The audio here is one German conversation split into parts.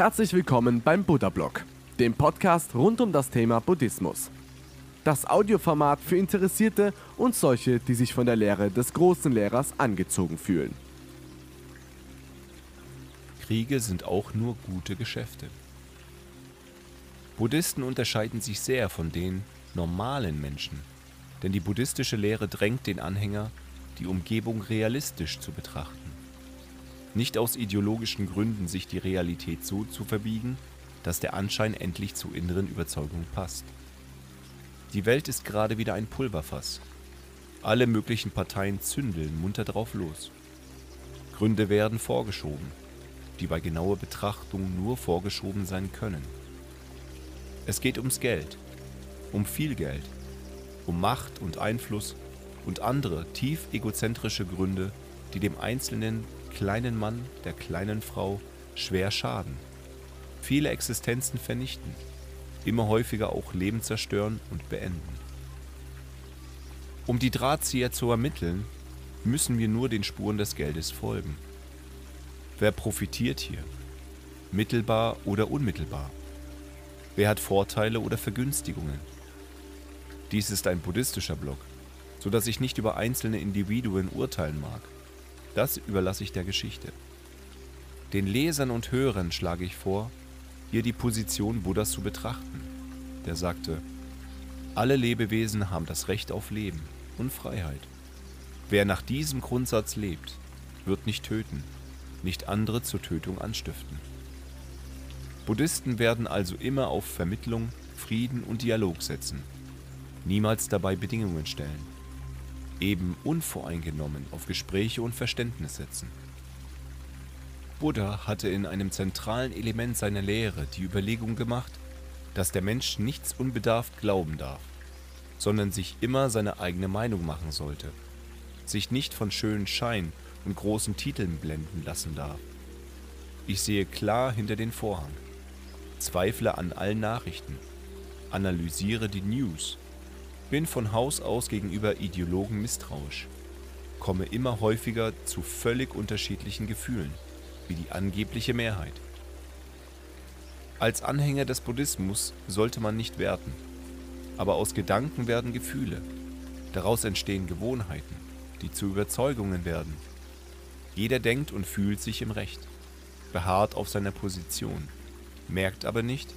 Herzlich willkommen beim Buddha Blog, dem Podcast rund um das Thema Buddhismus. Das Audioformat für Interessierte und solche, die sich von der Lehre des großen Lehrers angezogen fühlen. Kriege sind auch nur gute Geschäfte. Buddhisten unterscheiden sich sehr von den normalen Menschen, denn die buddhistische Lehre drängt den Anhänger, die Umgebung realistisch zu betrachten. Nicht aus ideologischen Gründen sich die Realität so zu verbiegen, dass der Anschein endlich zur inneren Überzeugung passt. Die Welt ist gerade wieder ein Pulverfass. Alle möglichen Parteien zündeln munter drauf los. Gründe werden vorgeschoben, die bei genauer Betrachtung nur vorgeschoben sein können. Es geht ums Geld, um viel Geld, um Macht und Einfluss und andere tief egozentrische Gründe, die dem einzelnen kleinen Mann, der kleinen Frau schwer schaden, viele Existenzen vernichten, immer häufiger auch Leben zerstören und beenden. Um die Drahtzieher zu ermitteln, müssen wir nur den Spuren des Geldes folgen. Wer profitiert hier? Mittelbar oder unmittelbar? Wer hat Vorteile oder Vergünstigungen? Dies ist ein buddhistischer Blog, so dass ich nicht über einzelne Individuen urteilen mag. Das überlasse ich der Geschichte. Den Lesern und Hörern schlage ich vor, hier die Position Buddhas zu betrachten. Der sagte, alle Lebewesen haben das Recht auf Leben und Freiheit. Wer nach diesem Grundsatz lebt, wird nicht töten, nicht andere zur Tötung anstiften. Buddhisten werden also immer auf Vermittlung, Frieden und Dialog setzen, niemals dabei Bedingungen stellen, eben unvoreingenommen auf Gespräche und Verständnis setzen. Buddha hatte in einem zentralen Element seiner Lehre die Überlegung gemacht, dass der Mensch nichts unbedarft glauben darf, sondern sich immer seine eigene Meinung machen sollte, sich nicht von schönen Schein und großen Titeln blenden lassen darf. Ich sehe klar hinter den Vorhang, zweifle an allen Nachrichten, analysiere die News, bin von Haus aus gegenüber Ideologen misstrauisch, komme immer häufiger zu völlig unterschiedlichen Gefühlen, wie die angebliche Mehrheit. Als Anhänger des Buddhismus sollte man nicht werten, aber aus Gedanken werden Gefühle, daraus entstehen Gewohnheiten, die zu Überzeugungen werden. Jeder denkt und fühlt sich im Recht, beharrt auf seiner Position, merkt aber nicht,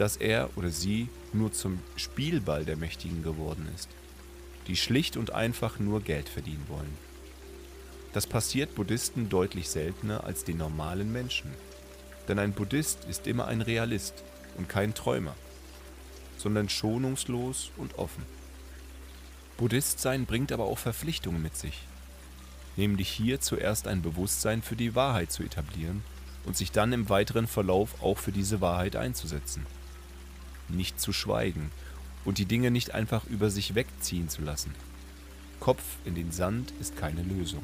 dass er oder sie nur zum Spielball der Mächtigen geworden ist, die schlicht und einfach nur Geld verdienen wollen. Das passiert Buddhisten deutlich seltener als den normalen Menschen, denn ein Buddhist ist immer ein Realist und kein Träumer, sondern schonungslos und offen. Buddhistsein bringt aber auch Verpflichtungen mit sich nämlich hier zuerst ein Bewusstsein für die Wahrheit zu etablieren und sich dann im weiteren Verlauf auch für diese Wahrheit einzusetzen. Nicht zu schweigen und die Dinge nicht einfach über sich wegziehen zu lassen. Kopf in den Sand ist keine Lösung.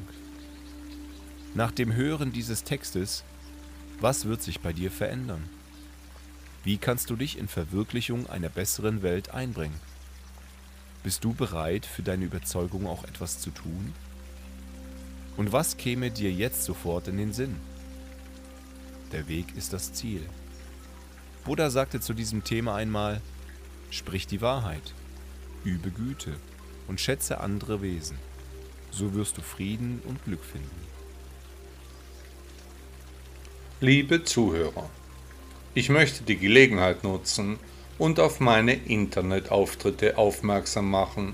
Nach dem Hören dieses Textes, was wird sich bei dir verändern? Wie kannst du dich in Verwirklichung einer besseren Welt einbringen? Bist du bereit, für deine Überzeugung auch etwas zu tun? Und was käme dir jetzt sofort in den Sinn? Der Weg ist das Ziel. Buddha sagte zu diesem Thema einmal, sprich die Wahrheit, übe Güte und schätze andere Wesen. So wirst du Frieden und Glück finden. Liebe Zuhörer, ich möchte die Gelegenheit nutzen und auf meine Internetauftritte aufmerksam machen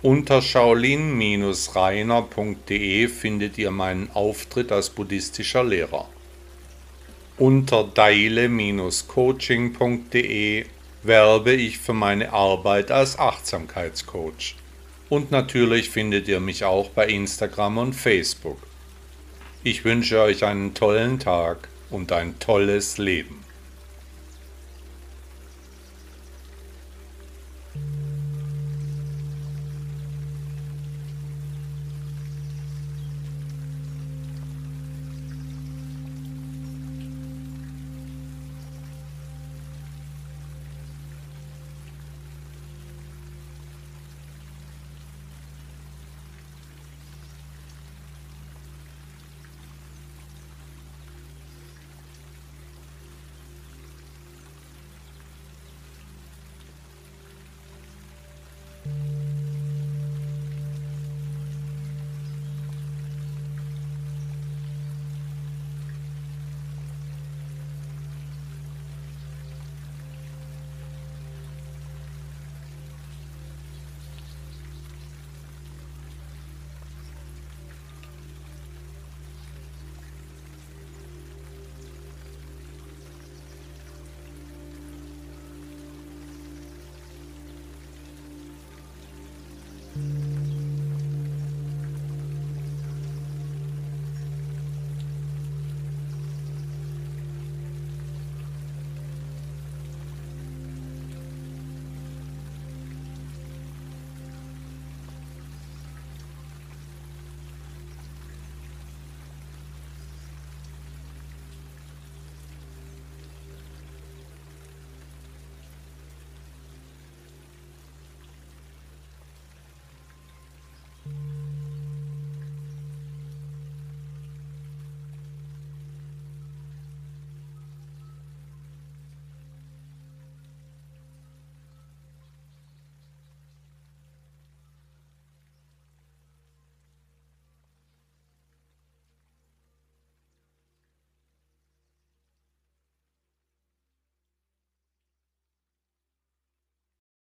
unter shaolin-reiner.de findet ihr meinen Auftritt als buddhistischer Lehrer. Unter daile-coaching.de werbe ich für meine Arbeit als Achtsamkeitscoach. Und natürlich findet ihr mich auch bei Instagram und Facebook. Ich wünsche euch einen tollen Tag und ein tolles Leben.